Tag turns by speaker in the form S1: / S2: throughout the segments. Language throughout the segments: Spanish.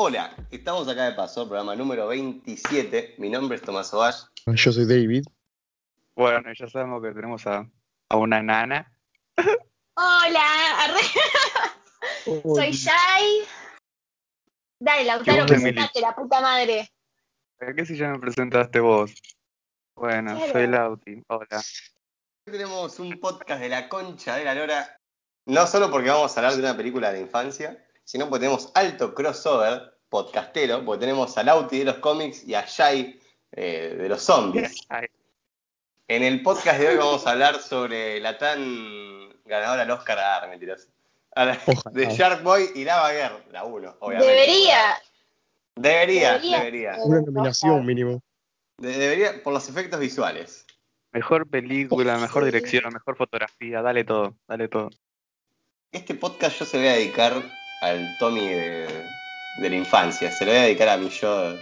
S1: Hola, estamos acá de paso, programa número 27. Mi nombre es Tomás Ovash.
S2: Yo soy David.
S3: Bueno, ya sabemos que tenemos a, a una nana.
S4: Hola, arre- soy Shai. Dale, Lautaro,
S3: ¿Qué onda,
S4: presentate, la puta madre.
S3: ¿A qué si ya me presentaste vos? Bueno,
S4: Claro.
S3: soy Lauti. Hola.
S1: Hoy tenemos un podcast de la concha de la lora. No solo porque vamos a hablar de una película de infancia, sino porque tenemos alto crossover podcastero, porque tenemos a Lauti de los cómics y a Shai eh, de los zombies. En el podcast de hoy vamos a hablar sobre la tan ganadora al Oscar, ah, mentiras, de Shark Boy y Lava Girl, la 1, obviamente.
S4: Debería.
S1: Debería,
S4: Debería.
S1: debería.
S2: Una nominación mínimo.
S1: De- debería por los efectos visuales.
S3: mejor película, mejor dirección, mejor fotografía, dale todo, dale todo.
S1: Este podcast yo se voy a dedicar al Tommy de, de la infancia, se lo voy a dedicar a mi yo.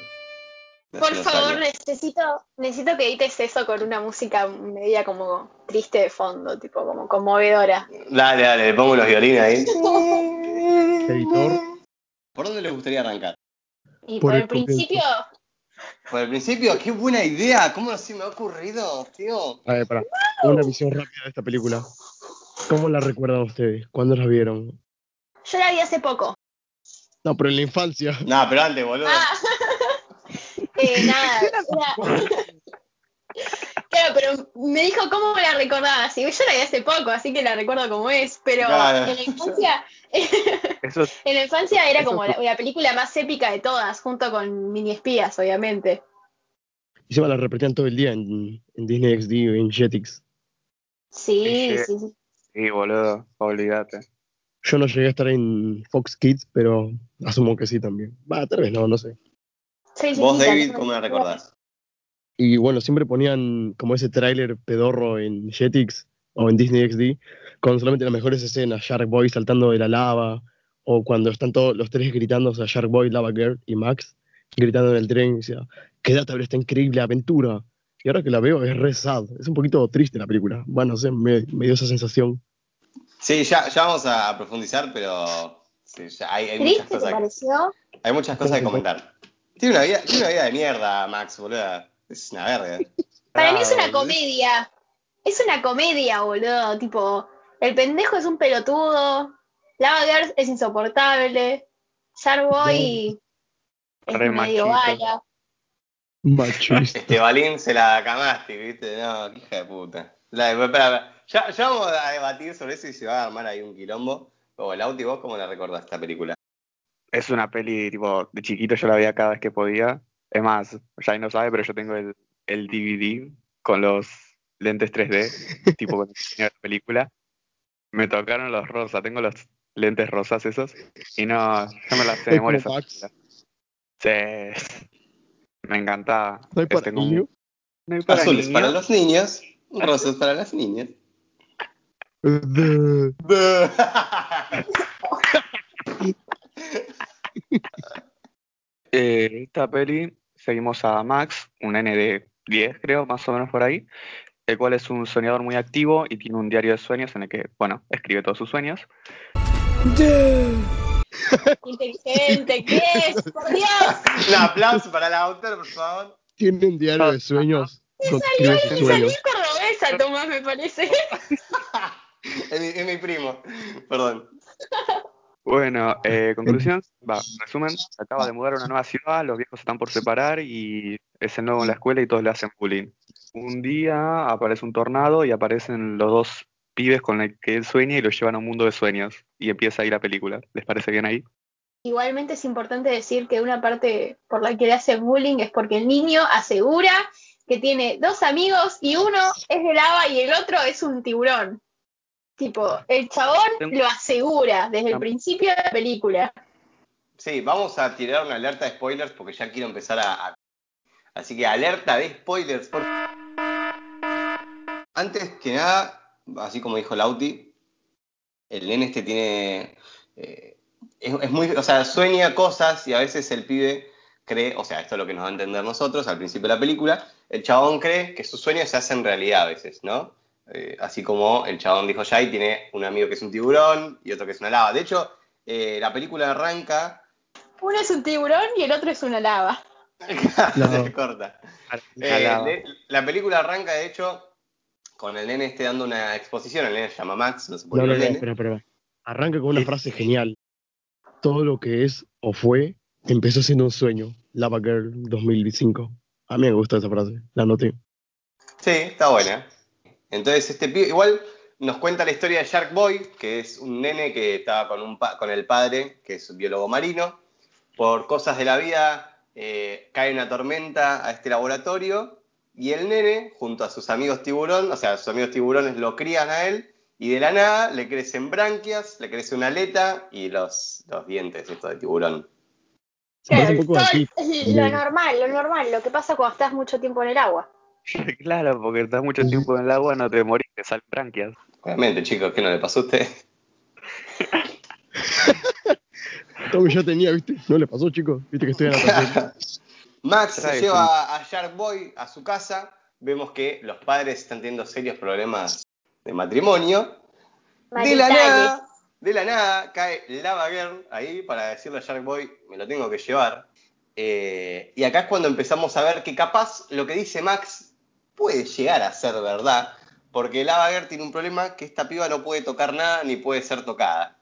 S4: Por favor,
S1: años.
S4: necesito, necesito que edites eso con una música media como triste de fondo, tipo como conmovedora.
S1: Dale, dale, le pongo unos violines ahí.
S2: Editor.
S1: ¿Por dónde les gustaría arrancar?
S4: Y
S2: Por
S4: por,
S2: el
S4: el principio,
S1: Por el principio, qué buena idea, ¿cómo no se me ha ocurrido, tío?
S2: A ver, para. Una visión rápida de esta película. ¿Cómo la recuerdan ustedes? ¿Cuándo la vieron?
S4: Yo la vi hace poco.
S2: No, pero en la infancia.
S1: No, pero antes, boludo.
S4: Ah. Eh, nada, era- Claro, pero me dijo cómo la recordaba. Y yo la vi hace poco, así que la recuerdo como es. Pero
S1: Claro.
S4: en la infancia,
S3: Eso es-
S4: en la infancia era
S3: Eso
S4: como la, la película más épica de todas, junto con Mini Espías, obviamente.
S2: Y se la repetían todo el día en, en Disney XD o en Jetix.
S4: Sí, sí, sí.
S3: sí, boludo, olvídate.
S2: Yo no llegué a estar en Fox Kids, pero asumo que sí también. Va, tal vez no, no sé.
S4: Sí, sí,
S1: Vos,
S4: sí,
S1: David. ¿cómo la recordás?
S2: Y bueno, siempre ponían como ese tráiler pedorro en Jetix o en Disney XD con solamente las mejores escenas, Shark Boy saltando de la lava, o cuando están todos los tres gritando, o sea, Shark Boy, Lava Girl y Max, gritando en el tren, y decía, quédate a ver esta increíble aventura. Y ahora que la veo es re sad, es un poquito triste la película. Bueno, no sé, me, me dio esa sensación.
S1: Sí, ya, ya vamos a profundizar, pero sí, ya hay, hay muchas
S4: ¿Triste te
S1: cosas,
S4: pareció?
S1: hay muchas cosas que comentar. Tiene una vida, tiene una vida de mierda, Max, boludo. Es una verga.
S4: Para mí es una comedia. Es una comedia, boludo. Tipo, el pendejo es un pelotudo. Lava Girl es insoportable. Sharkboy es
S3: Re
S4: medio bala.
S2: Machista.
S1: Este Balín se la camaste, ¿viste? No, qué hija de puta. La, espera, espera. Ya, ya vamos a debatir sobre eso y se va a armar ahí un quilombo. O Lauti, ¿vos cómo la recordás esta película?
S3: Es una peli, tipo, de chiquito yo la veía cada vez que podía. Es más, ya no sabe, pero yo tengo el, el DVD con los lentes 3D, tipo con el la película. Me tocaron los rosas, tengo los lentes rosas esos, y no, yo me las sé de memoria. Sí, me encantaba.
S2: ¿No hay para
S3: Tengo un-
S2: niño?
S3: no hay para
S1: Azules para los niños, rosas para las niñas.
S2: De-
S3: Eh, esta peli seguimos a Max, un nene de 10, creo, más o menos por ahí, el cual es un soñador muy activo y tiene un diario de sueños en el que, bueno, escribe todos sus sueños.
S4: Inteligente, ¿qué es? ¡Por Dios!
S1: Un aplauso para la autora, por favor.
S2: Tiene un diario de sueños. donde escribe sus
S4: Salí
S2: sueños.
S4: cordobesa, Tomás, me parece.
S1: Es mi, es mi primo. Perdón.
S3: Bueno, eh, conclusión, va, resumen, se acaba de mudar a una nueva ciudad, los viejos están por separar y es el nuevo en la escuela y todos le hacen bullying. Un día aparece un tornado y aparecen los dos pibes con los que él sueña y lo llevan a un mundo de sueños y empieza ahí la película. ¿Les parece bien ahí?
S4: Igualmente es importante decir que una parte por la que le hace bullying es porque el niño asegura que tiene dos amigos y uno es de lava y el otro es un tiburón. Tipo, el chabón lo asegura desde el principio de la película.
S1: Sí, vamos a tirar una alerta de spoilers porque ya quiero empezar a. a- Así que alerta de spoilers. Por... Antes que nada, así como dijo Lauti, el nene este tiene. eh, es, es muy. O sea, sueña cosas y a veces el pibe cree. O sea, esto es lo que nos va a entender nosotros al principio de la película. El chabón cree que sus sueños se hacen realidad a veces, ¿no? Eh, así como el chabón dijo ya y tiene un amigo que es un tiburón y otro que es una lava. De hecho, eh, la película arranca
S4: Uno es un tiburón y el otro es una lava.
S2: No.
S1: Se corta. Eh,
S3: lava.
S1: la película arranca, de hecho, con el nene este dando una exposición. El nene se llama Max, no se puede
S2: No, no,
S1: el
S2: no,
S1: nene.
S2: espera, espera. Arranca con una frase genial. Todo lo que es o fue empezó siendo un sueño. Lava Girl 2005. A mí me gusta esa frase, la anoté.
S1: Sí, está buena. Entonces, este pibe, igual nos cuenta la historia de Shark Boy, que es un nene que estaba con, un pa- con el padre, que es un biólogo marino. Por cosas de la vida, eh, cae una tormenta a este laboratorio y el nene, junto a sus amigos tiburón, o sea, sus amigos tiburones lo crían a él y de la nada le crecen branquias, le crece una aleta y los, los dientes, esto de tiburón.
S4: Claro, todo- lo normal, lo normal, lo que pasa cuando estás mucho tiempo en el agua.
S3: Claro, porque estás mucho tiempo en el agua, no te morís, te salen branquias.
S1: Obviamente, chicos, ¿qué no le pasó a usted?
S2: Tommy ya tenía, ¿viste? No le pasó, chicos. Viste que estoy en la.
S1: Max se lleva a Shark Boy a su casa. Vemos que los padres están teniendo serios problemas de matrimonio. De la nada, de la nada cae Lava Girl ahí para decirle a Shark Boy, me lo tengo que llevar. Eh, y acá es cuando empezamos a ver que capaz lo que dice Max puede llegar a ser verdad, porque Lava Girl tiene un problema que esta piba no puede tocar nada ni puede ser tocada.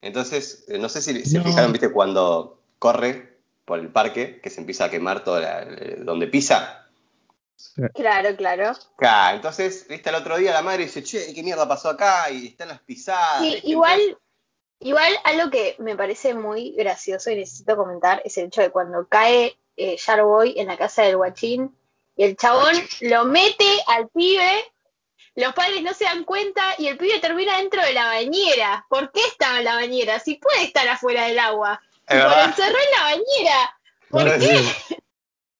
S1: Entonces, eh, no sé si se
S2: No.
S1: fijaron, viste, cuando corre por el parque, que se empieza a quemar todo la- eh, donde pisa.
S4: Claro, claro.
S1: Claro, entonces, viste, el otro día la madre dice, che, ¿qué mierda pasó acá? Y están las pisadas.
S4: Sí, igual, igual algo que me parece muy gracioso y necesito comentar es el hecho de cuando cae eh, Sharboy en la casa del guachín y el chabón lo mete al pibe, los padres no se dan cuenta y el pibe termina dentro de la bañera. ¿Por qué estaba en la bañera? Si puede estar afuera del agua. Lo encerró en la bañera. ¿Por
S2: Claro,
S4: qué?
S2: sí.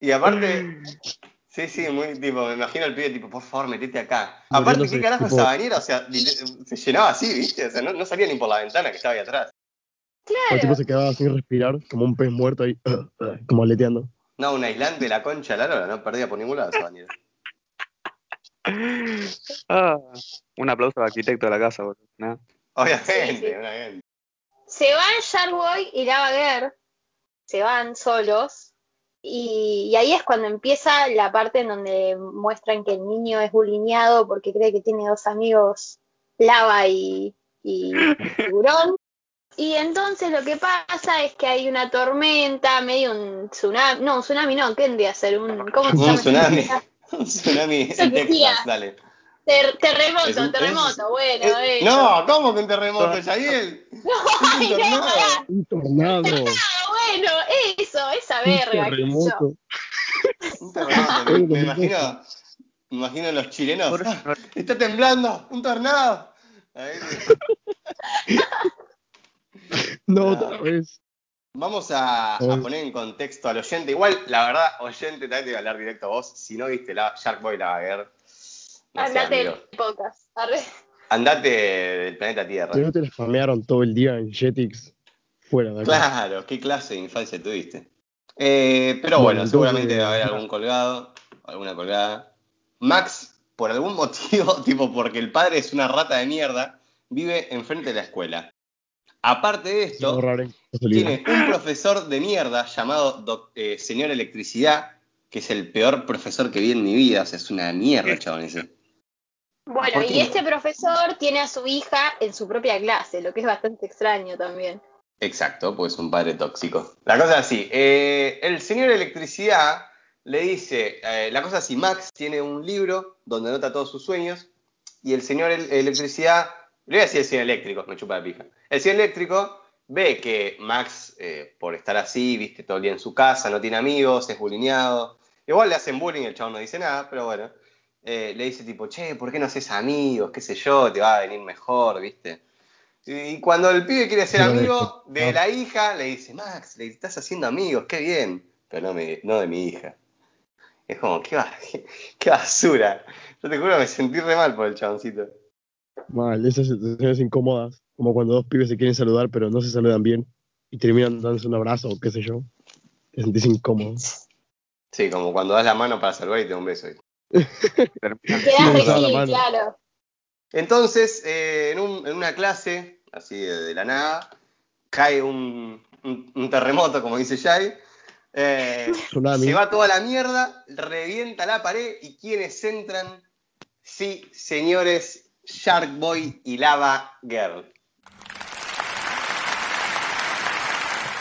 S1: Y aparte, sí, sí, muy tipo, me imagino al pibe tipo, por favor, metete acá. Aparte, ¿qué carajo
S2: tipo-
S1: esa bañera? O sea, se llenaba así, ¿viste? O sea, no, no salía ni por la ventana que estaba ahí atrás.
S2: El tipo
S4: Claro.
S2: se quedaba sin respirar, como un pez muerto ahí, como aleteando.
S1: No, un aislante de la concha de la lora, no perdía por ningún lado esa bañera.
S3: Ah, un aplauso al arquitecto de la casa, boludo. ¿no?
S1: Obviamente,
S4: Sí, sí.
S1: obviamente.
S4: Se van Sharkboy y Lava Girl, se van solos, y, y ahí es cuando empieza la parte en donde muestran que el niño es bulineado porque cree que tiene dos amigos, Lava y, y Tiburón. Y entonces lo que pasa es que hay una tormenta, medio un tsunami, no, un tsunami no, ¿qué tendría ser? Un, ¿Cómo se
S1: Un
S4: llama?
S1: tsunami. Un tsunami en Texas, dale.
S4: Ter- terremoto,
S1: Es un-
S4: terremoto, bueno,
S1: Eh,
S4: eso.
S1: no, ¿cómo que un terremoto, Yael?
S4: No,
S1: Es un
S4: ay, no,
S1: tornado.
S4: pará.
S2: Un tornado.
S4: Ah, bueno, eso, esa
S2: Un
S4: verga. yo.
S2: terremoto.
S1: Un terremoto, me, me imagino, me imagino los chilenos.
S3: Por-
S1: "Ah, está temblando, un tornado. Ahí,
S2: No,
S1: No.
S2: otra vez.
S1: Vamos a, poner en contexto al oyente. Igual, la verdad, oyente, también te voy a hablar directo a vos. Si no viste la Shark Boy la Girl, no
S4: Andate del podcast. Arre.
S1: Andate del planeta Tierra.
S2: Si no te la spamearon todo el día en Jetix, fuera de acá.
S1: Claro, qué clase de infancia tuviste. Eh, pero
S2: Bueno,
S1: bueno, seguramente va a haber algún colgado, alguna colgada. Max, por algún motivo, tipo porque el padre es una rata de mierda, vive enfrente de la escuela. Aparte de esto, tiene un profesor de mierda llamado doc- eh, Señor Electricidad, que es el peor profesor que vi en mi vida. O sea, es una mierda, chabón ese.
S4: Bueno,
S1: ¿Por
S4: y este profesor tiene a su hija en su propia clase, lo que es bastante extraño también.
S1: Exacto, pues es un padre tóxico. La cosa es así, eh, el señor electricidad le dice, eh, la cosa es así, Max tiene un libro donde anota todos sus sueños y el señor el- electricidad, le voy a decir el señor eléctrico, me chupa la pija. El señor eléctrico ve que Max, eh, por estar así, viste todo el día en su casa, no tiene amigos, es bulineado. Igual le hacen bullying, el chabón no dice nada, pero bueno. Eh, le dice tipo, che, ¿por qué no haces amigos? ¿Qué sé yo? Te va a venir mejor, ¿viste? Y cuando el pibe quiere ser amigo de
S2: ah.
S1: la hija, le dice, Max, le estás haciendo amigos, qué bien. Pero no, me- no de mi hija. Es como, qué, ba- qué basura. Yo te juro, me sentí re mal por el chaboncito.
S2: Mal, esas situaciones incómodas, como cuando dos pibes se quieren saludar pero no se saludan bien y terminan dándose un abrazo o qué sé yo. Te sentís incómodo.
S1: Sí, como cuando das la mano para saludar y te da un beso.
S4: Claro.
S1: Entonces, eh, en, un- en una clase, así de, de la nada, cae un, un, un terremoto, como dice Jai. Eh, se va toda la mierda, revienta la pared y quienes entran, sí, señores, Shark Boy y Lava Girl.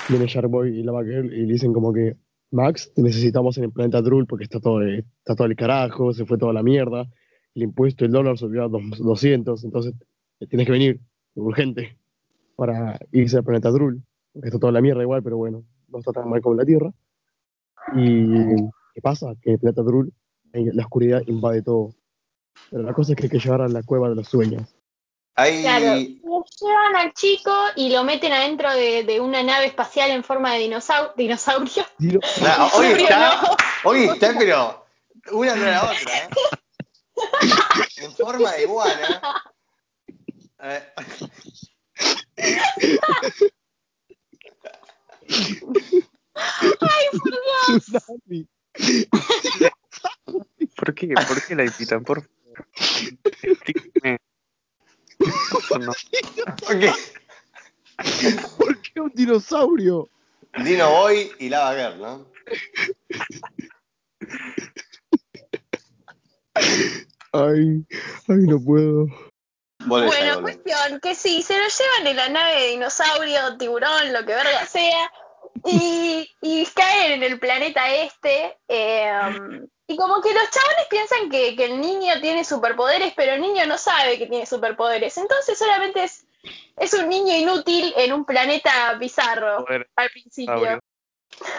S2: Viene Sharkboy y Lava Girl y dicen como que Max, te necesitamos en el planeta Drull porque está todo, eh, está todo el carajo, se fue toda la mierda, el impuesto, el dólar subió a dos- 200, entonces eh, tienes que venir urgente para irse al planeta Drull, porque está toda la mierda igual, pero bueno, no está tan mal como la Tierra. Y ¿qué pasa? Que el planeta Drull, la oscuridad invade todo. Pero la cosa es que hay que llevar a la cueva de los sueños.
S1: Ahí,
S4: Claro, lo llevan al chico y lo meten adentro de, de una nave espacial en forma de dinosau- dinosaurio.
S1: Nah, hoy
S4: Dinosaurio,
S1: está,
S4: no.
S1: hoy está, pero una tras la otra, ¿eh? En forma de iguana. Eh,
S2: Tsunami.
S3: ¿Por qué? ¿Por qué la invitan? Por favor.
S2: ¿Por qué un dinosaurio?
S1: Dino Boy y Lava Girl, ¿no?
S2: Ay, ay, no puedo.
S4: Bueno, cuestión que sí, se lo llevan en la nave de dinosaurio, tiburón, lo que verga sea, y, y caen en el planeta este. eh, y como que los chavales piensan que, que el niño tiene superpoderes, pero el niño no sabe que tiene superpoderes. Entonces solamente es, es un niño inútil en un planeta bizarro
S3: Poder
S4: al principio.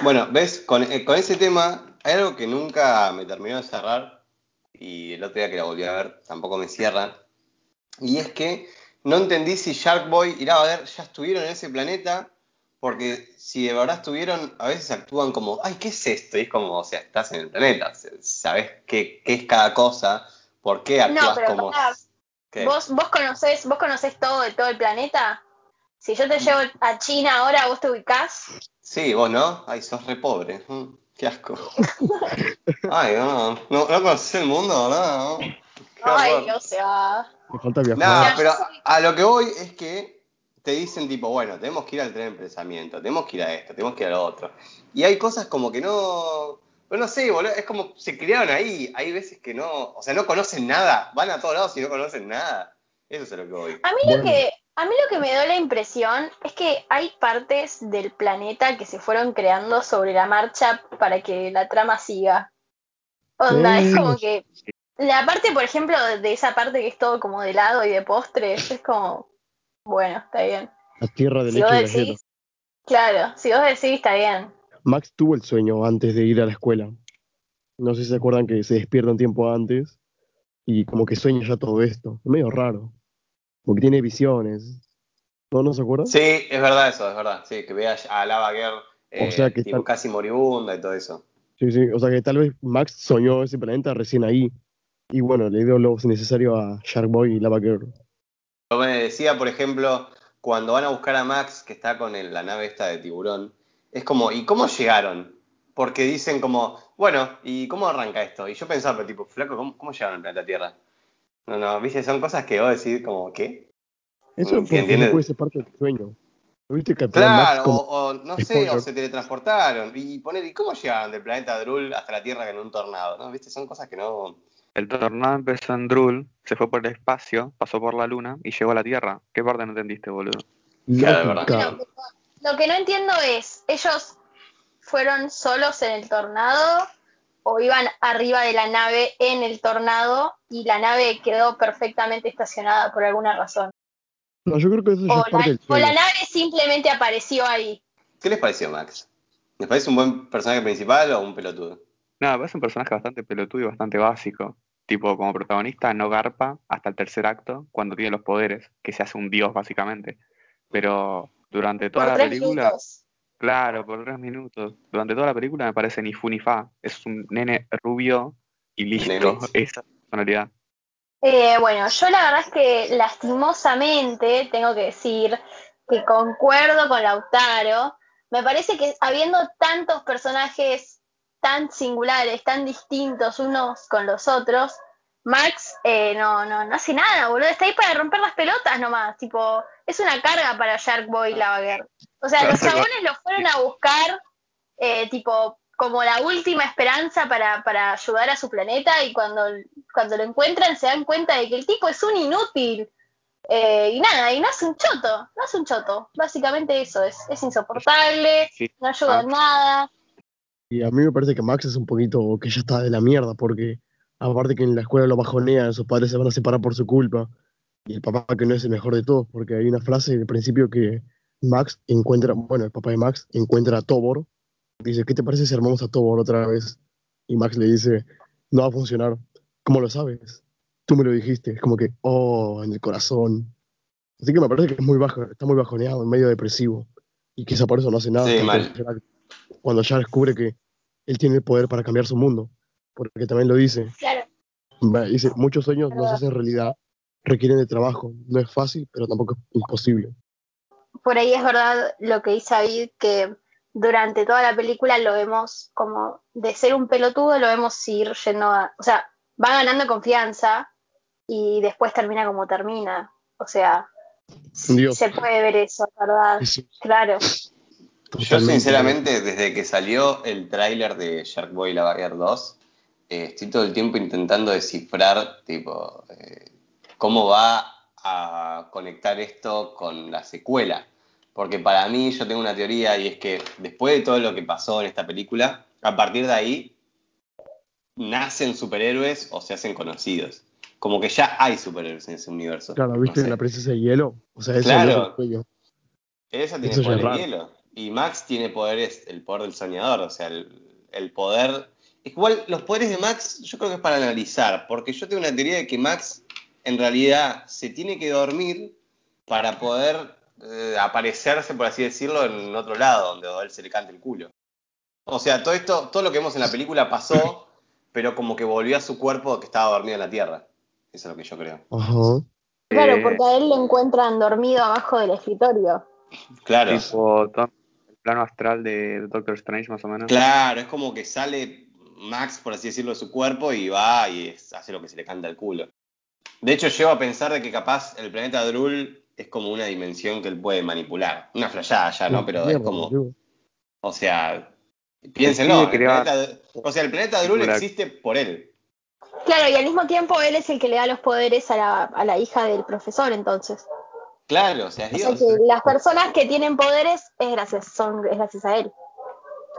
S1: Bueno, ves, con, eh, con ese tema hay algo que nunca me terminó de cerrar y el otro día que la volví a ver tampoco me cierra. Y es que no entendí si Shark Boy y Lava Girl ya estuvieron en ese planeta, porque si de verdad estuvieron, a veces actúan como, ay, ¿qué es esto? Y es como, o sea, estás en el planeta, sabes qué, qué es cada cosa, por qué actúas
S4: No, pero
S1: como... ¿Qué?
S4: ¿Vos, vos conocés, vos conocés todo de todo el planeta. Si yo te llevo a China ahora, ¿vos te ubicás?
S1: Sí, vos no, ay, sos re pobre, Mm, qué asco. Ay, no, no, no conoces el mundo, no. Qué
S4: Ay,
S1: horror.
S4: o sea.
S2: Me falta
S1: No,
S2: viajar.
S1: pero a lo que voy es que te dicen tipo, bueno, tenemos que ir al tren de pensamiento, tenemos que ir a esto, tenemos que ir a lo otro. Y hay cosas como que no, no, no sé, boludo, es como se criaron ahí, hay veces que no, o sea, no conocen nada, van a todos lados y no conocen nada. Eso es a lo que voy.
S4: A mí lo
S2: Bueno.
S4: que a mí lo que me da la impresión es que hay partes del planeta que se fueron creando sobre la marcha para que la trama siga. Onda, es como que la parte, por ejemplo, de esa parte que es todo como de helado y de postres, es como bueno, está bien.
S2: La tierra de
S4: Si
S2: leche galleta.
S4: decís, claro, si vos decís está bien.
S2: Max tuvo el sueño antes de ir a la escuela. No sé si se acuerdan que se despierta un tiempo antes y como que sueña ya todo esto. Es medio raro. Porque tiene visiones. ¿No, no se acuerdan?
S1: Sí, es verdad eso, es verdad, sí, que veas a Lava Girl eh,
S2: O sea que
S1: tipo,
S2: está-
S1: casi moribunda y todo eso.
S2: Sí, sí. O sea que tal vez Max soñó ese planeta recién ahí. Y bueno, le dio lo necesario a Shark Boy y Lava Girl.
S1: Decía, por ejemplo, cuando van a buscar a Max, que está con el- la nave esta de tiburón, es como, ¿y cómo llegaron? Porque dicen como, bueno, ¿y cómo arranca esto? Y yo pensaba, pero tipo, flaco, ¿cómo, cómo llegaron al planeta Tierra? No, no, viste, son cosas que vos decís como, ¿qué?
S2: Eso
S1: ¿entiendes?
S2: puede ser parte del sueño. ¿No ¿Viste que Capitán Max
S1: Claro,
S2: como-
S1: o, o no sé, o se teletransportaron. Y poner, ¿y cómo llegaron del planeta Drul hasta la Tierra en un tornado? ¿No? ¿Viste? Son cosas que no.
S3: El tornado empezó en Drul, se fue por el espacio, pasó por la luna y llegó a la Tierra. ¿Qué parte no entendiste, boludo?
S1: Claro, de
S2: Lógica.
S1: verdad.
S4: Lo, que no entiendo es, ¿ellos fueron solos en el tornado o iban arriba de la nave en el tornado y la nave quedó perfectamente estacionada por alguna razón?
S2: No, yo creo que eso
S4: O
S2: es parte
S4: la,
S2: del
S4: o la nave simplemente apareció ahí.
S1: ¿Qué les pareció, Max? ¿Les parece un buen personaje principal o un pelotudo?
S3: No, es un personaje bastante pelotudo y bastante básico. Tipo, como protagonista no garpa hasta el tercer acto, cuando tiene los poderes, que se hace un dios básicamente. Pero durante toda
S4: Por
S3: la
S4: tres
S3: película,
S4: minutos.
S3: claro, por tres minutos, durante toda la película me parece ni fu ni fa. Es un nene rubio y listo.
S1: Nenes.
S3: Esa personalidad.
S4: Eh, bueno, yo la verdad es que lastimosamente tengo que decir que concuerdo con Lautaro. Me parece que habiendo tantos personajes tan singulares, tan distintos unos con los otros, Max eh, no, no, no hace nada, boludo. Está ahí para romper las pelotas nomás. Tipo, es una carga para Shark Boy y Lavaguer. O sea, los chabones lo fueron a buscar, eh, tipo, como la última esperanza para, para ayudar a su planeta. Y cuando, cuando lo encuentran, se dan cuenta de que el tipo es un inútil. Eh, y nada, y no hace un choto, no hace un choto. Básicamente eso, es, es insoportable, no ayuda en nada.
S2: Y a mí me parece que Max es un poquito que ya está de la mierda, porque aparte que en la escuela lo bajonean, sus padres se van a separar por su culpa, y el papá que no es el mejor de todos, porque hay una frase al principio que Max encuentra, bueno, el papá de Max encuentra a Tobor, dice, ¿qué te parece si armamos a Tobor otra vez? Y Max le dice, no va a funcionar. ¿Cómo lo sabes? Tú me lo dijiste, es como que, oh, en el corazón. Así que me parece que es muy bajo, está muy bajoneado, medio depresivo, y quizá por eso no hace nada.
S1: Sí, mal.
S2: Cuando ya descubre que él tiene el poder para cambiar su mundo, porque también lo dice,
S4: Claro,
S2: Dice, muchos sueños no se hacen realidad, requieren de trabajo. No es fácil, pero tampoco es imposible.
S4: por ahí es verdad lo que dice David, que durante toda la película lo vemos como de ser un pelotudo, lo vemos ir yendo a. O sea, va ganando confianza y después termina como termina. O sea,
S2: dios.
S4: se puede ver eso, ¿verdad?
S2: Es
S4: Claro.
S1: Yo sinceramente, desde que salió el tráiler de Shark Boy Lavaguer 2, eh, estoy todo el tiempo intentando descifrar, tipo, eh, cómo va a conectar esto con la secuela. Porque para mí yo tengo una teoría y es que después de todo lo que pasó en esta película, a partir de ahí nacen superhéroes o se hacen conocidos. Como que ya hay superhéroes en ese universo.
S2: Claro, ¿viste
S1: No sé.
S2: la princesa de hielo? O sea, eso
S1: Claro.
S2: no es el sueño.
S1: Ella tiene
S2: Eso
S1: poder de hielo. Y Max tiene poderes, el poder del soñador, o sea, el, el poder. Igual, los poderes de Max, yo creo que es para analizar, porque yo tengo una teoría de que Max, en realidad, se tiene que dormir para poder eh, aparecerse, por así decirlo, en otro lado, donde a él se le cante el culo. O sea, todo esto, todo lo que vemos en la película pasó, pero como que volvió a su cuerpo que estaba dormido en la tierra. Eso es lo que yo creo.
S4: Claro,
S3: Eh,
S4: porque a él lo encuentran dormido abajo del escritorio.
S1: Claro.
S3: Tipo plano astral de Doctor Strange, más o menos.
S1: Claro, es como que sale Max, por así decirlo, de su cuerpo y va y es- hace lo que se le canta al culo. De hecho, llevo a pensar de que capaz el planeta Drul es como una dimensión que él puede manipular. Una flayada ya, ¿no? Pero es como, o sea, piénsenlo. El planeta- o sea, el planeta Drul existe por él.
S4: Claro, y al mismo tiempo él es el que le da los poderes a la, a la hija del profesor, entonces.
S1: Claro, o sea, es
S4: O sea
S1: Dios.
S4: que las personas que tienen poderes es gracias, son, es gracias a él.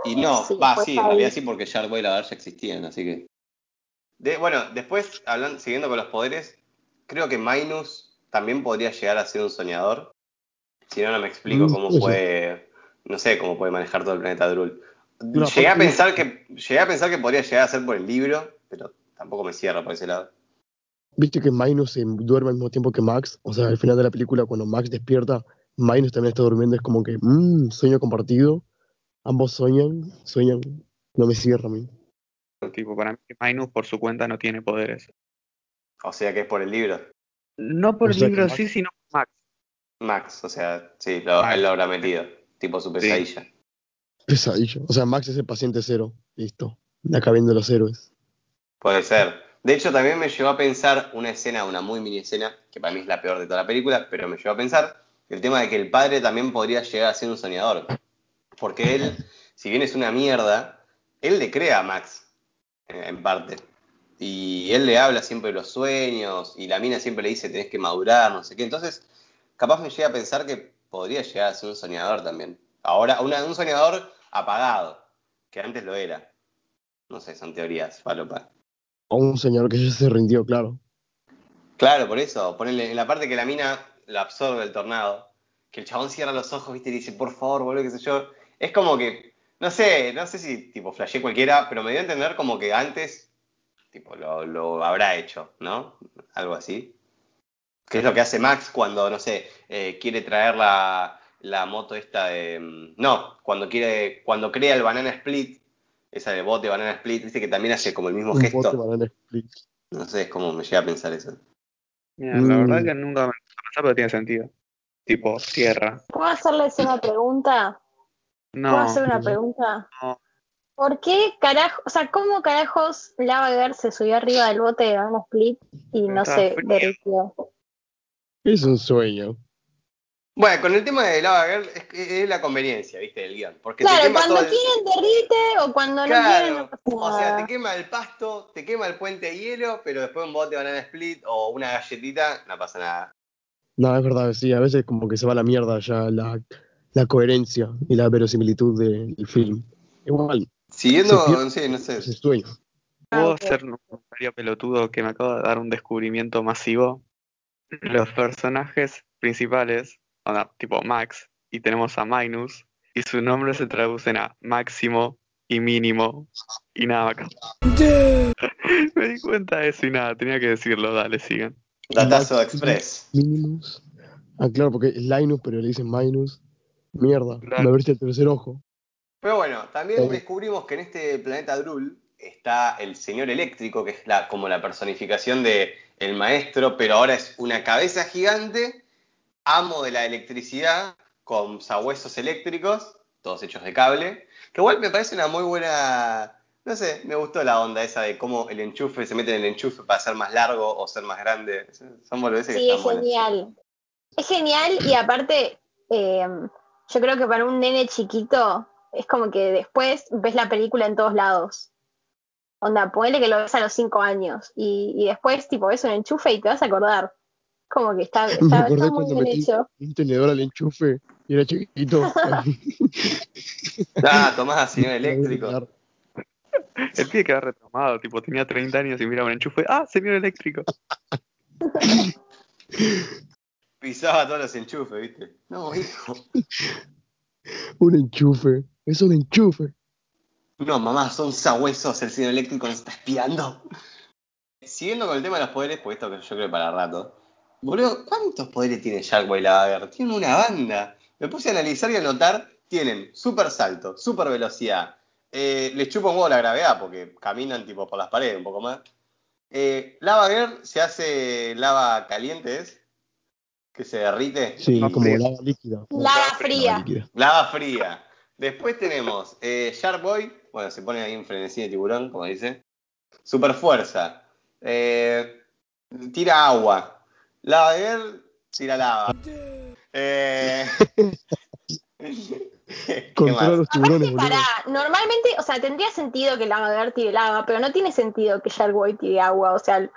S1: Y no,
S4: Sí,
S1: va,
S4: después
S1: sí, en realidad sí, porque Shark Boy y la ya existían, así que. De- bueno, después, hablando, siguiendo con los poderes, creo que Minus también podría llegar a ser un soñador. Si no, no me explico
S2: Mm,
S1: cómo
S2: sí.
S1: puede. No sé cómo puede manejar todo el planeta Drul.
S2: No,
S1: llegué, a pensar que, llegué a pensar que podría llegar a ser por el libro, pero tampoco me cierra por ese lado.
S2: ¿Viste que Minus se duerme al mismo tiempo que Max? O sea, al final de la película, cuando Max despierta, Minus también está durmiendo. Es como que, mmm, sueño compartido. Ambos sueñan, sueñan. No me cierra a mí.
S3: Tipo, para mí Minus por su cuenta no tiene poderes.
S1: O sea que es por el libro.
S3: No por
S2: O
S3: el
S2: sea
S3: libro
S2: Max-
S3: sí, sino por Max.
S1: Max, o sea, sí, lo,
S3: Max.
S1: él lo habrá metido. Tipo su pesadilla.
S2: Pesadillo. O sea, Max es el paciente cero. Listo. Acá viendo los héroes.
S1: Puede ser. De hecho, también me llevó a pensar una escena, una muy mini escena, que para mí es la peor de toda la película, pero me llevó a pensar el tema de que el padre también podría llegar a ser un soñador. Porque él, si bien es una mierda, él le crea a Max, en parte. Y él le habla siempre de los sueños, y la mina siempre le dice tenés que madurar, no sé qué. Entonces, capaz me llega a pensar que podría llegar a ser un soñador también. Ahora, un soñador apagado, que antes lo era. No sé, son teorías, falopa.
S2: O un señor que ya se rindió, claro.
S1: Claro, por eso. Ponerle en la parte que la mina la absorbe el tornado, que el chabón cierra los ojos, viste, y dice, por favor, boludo, qué sé yo. Es como que, no sé, no sé si tipo flashé cualquiera, pero me dio a entender como que antes, tipo, lo, lo habrá hecho, ¿no? Algo así. Que es lo que hace Max cuando, no sé, eh, quiere traer la, la moto esta de. mm, No, cuando quiere. Cuando crea el banana split, esa de bote banana split, viste que también hace como el mismo
S2: Un bote
S1: gesto.
S2: banana split.
S1: No sé, es como me llega a pensar eso.
S3: Mira, la
S2: Mm.
S3: verdad que nunca me pensar, pero tiene sentido. Tipo, tierra.
S4: ¿Puedo hacerles una pregunta? ¿Puedo
S3: No,
S4: hacer una pregunta?
S3: no.
S4: ¿Por qué carajo, o sea, cómo carajos Lava Girl se subió arriba del bote de Van Split y no se derritió?
S2: Es un sueño.
S1: Bueno, con el tema de Lava Girl es, que es la conveniencia, ¿viste? Del guion. Porque te
S4: Claro,
S1: quema
S4: cuando
S1: todo el-
S4: quieren derrite o cuando no
S1: Claro,
S4: quieren no pasa
S1: o sea, te quema el pasto, te quema el puente de hielo, pero después un bote de banana split o una galletita, no pasa nada.
S2: No, es verdad, sí, a veces como que se va a la mierda ya la, la coherencia y la verosimilitud de- del film. Igual,
S1: Siguiendo,
S2: pierde-
S1: sí, no sé.
S2: es sueño.
S4: Ah,
S3: ¿Puedo hacer un comentario pelotudo que me acaba de dar un descubrimiento masivo? Los personajes principales, tipo Max, y tenemos a Minus, y sus nombres se traducen a Máximo y Mínimo, y nada más. me di cuenta de eso y nada, tenía que decirlo, dale, sigan.
S1: Datazo Express.
S2: Minus. Ah, claro, porque es Linus, pero le dicen Minus. Mierda,
S3: Claro.
S2: me abriste el tercer ojo.
S1: Pero bueno, también descubrimos que en este planeta Drul está el señor eléctrico, que es la, como la personificación de el maestro, pero ahora es una cabeza gigante, amo de la electricidad, con sabuesos eléctricos, todos hechos de cable, que igual me parece una muy buena, no sé, me gustó la onda esa de cómo el enchufe se mete en el enchufe para ser más largo o ser más grande. Son boludeces que
S4: Sí, es
S1: están buenas.
S4: genial. Es genial y aparte, eh, yo creo que para un nene chiquito es como que después ves la película en todos lados. Onda, ponele que lo ves a los cinco años y, y después tipo ves un enchufe y te vas a acordar. Como que está,
S2: Me
S4: está,
S2: acordé
S4: está muy
S2: cuando
S4: bien
S2: metí
S4: hecho.
S2: un tenedor al enchufe y era chiquito.
S1: Ah, Tomás, señor eléctrico.
S3: El pibe queda retomado, tipo, tenía 30 años y mira un enchufe, ¡ah, señor eléctrico!
S1: Pisaba todos los enchufes, ¿viste? No, hijo.
S2: Un enchufe. Es un enchufe.
S1: No, mamá, son sabuesos, el señor eléctrico nos está espiando. Siguiendo con el tema de los poderes, pues esto que yo creo que para rato. Boludo, ¿cuántos poderes tiene Sharkboy Lavager? Tienen una banda. Me puse a analizar y a notar, tienen super salto, super velocidad. Eh, les chupa un huevo la gravedad porque caminan tipo por las paredes un poco más. Eh, Lava Girl se hace lava caliente, ¿es? Que se derrite.
S2: Sí,
S3: No,
S2: como lava líquida.
S4: Lava fría.
S1: Lava fría. Después tenemos eh, Shark Boy, bueno, se pone ahí en frenesí de tiburón, como dice. Super fuerza. Eh, tira agua. Lava Girl, tira lava. Eh,
S2: los tiburones,
S4: Aparte, pará, normalmente, o sea, tendría sentido que Lava Girl tire lava, pero no tiene sentido que Shark Boy tire agua. O sea, los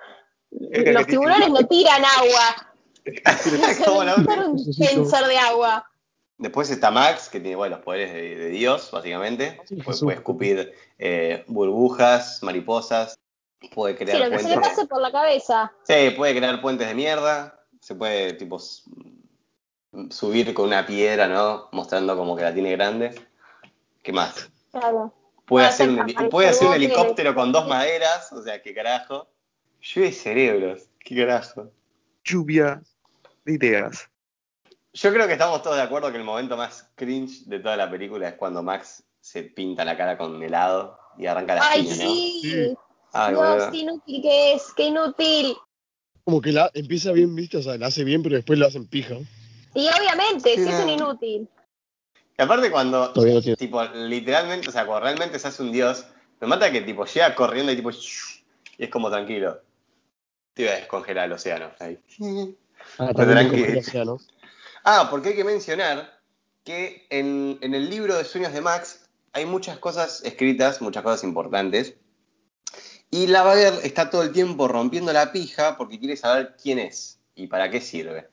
S3: tiene-
S4: tiburones no tiran agua.
S1: La
S4: No un sensor de agua.
S1: Después está Max, que tiene bueno, los poderes de, de Dios, básicamente.
S2: Sí,
S1: Puede, puede escupir eh, burbujas, mariposas. Puede
S4: Sí,
S1: crear
S4: lo que se le
S1: puentes.
S4: pase por la cabeza.
S1: Sí, puede crear puentes de mierda. Se puede, tipo, subir con una piedra, ¿no? Mostrando como que la tiene grande. ¿Qué más?
S4: Claro.
S1: Puede
S4: Ah,
S1: hacer, un,
S4: sí,
S1: puede hacer un helicóptero con dos
S4: sí.
S1: maderas. O sea, qué carajo. Llueve cerebros. ¿Qué carajo?
S3: Lluvia de ideas.
S1: Yo creo que estamos todos de acuerdo que el momento más cringe de toda la película es cuando Max se pinta la cara con helado y arranca la
S4: Ay,
S1: piña, ¿no?
S4: sí.
S1: Ay,
S4: Dios,
S1: boludo.
S4: qué inútil que es, qué inútil.
S2: Como que la empieza bien, viste, o sea, la hace bien, pero después la hacen pija.
S4: Y obviamente,
S1: Sí,
S4: sí es un
S1: no.
S4: inútil.
S1: Y aparte cuando,
S2: no
S1: tipo, literalmente, o sea, cuando realmente se hace un dios, me mata que, tipo, llega corriendo y, tipo, y es como tranquilo. Te iba a descongelar el océano. Ahí.
S2: Ah, el océano.
S1: Ah, porque hay que mencionar que en, en el libro de sueños de Max hay muchas cosas escritas, muchas cosas importantes. Y Lavaguer está todo el tiempo rompiendo la pija porque quiere saber quién es y para qué sirve.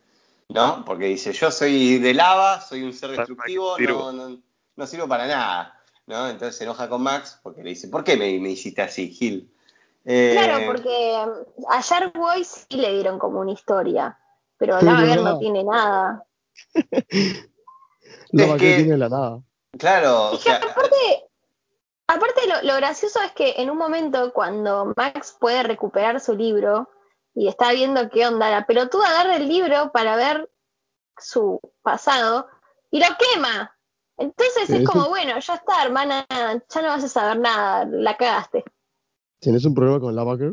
S1: ¿No? Porque dice, yo soy de lava, soy un ser
S3: ¿Para qué
S1: destructivo, no, no, no sirvo para nada. ¿no? Entonces se enoja con Max porque le dice, ¿por qué me, me hiciste así, Gil? Eh,
S4: Claro, porque um, a Shark Boy sí le dieron como una historia, pero
S2: Pero
S4: Lava Girl
S2: no.
S4: no tiene nada.
S2: La
S1: Es
S2: vaca
S1: que-
S2: tiene la nada.
S1: Claro, o
S4: Es que
S1: sea,
S4: aparte, aparte lo, lo gracioso es que en un momento cuando Max puede recuperar su libro y está viendo qué onda, la pelotuda agarra el libro para ver su pasado y lo quema. Entonces
S2: Sí,
S4: es como, bueno, ya está, hermana, ya no vas a saber nada, la cagaste.
S2: ¿Tienes un problema con la vaca?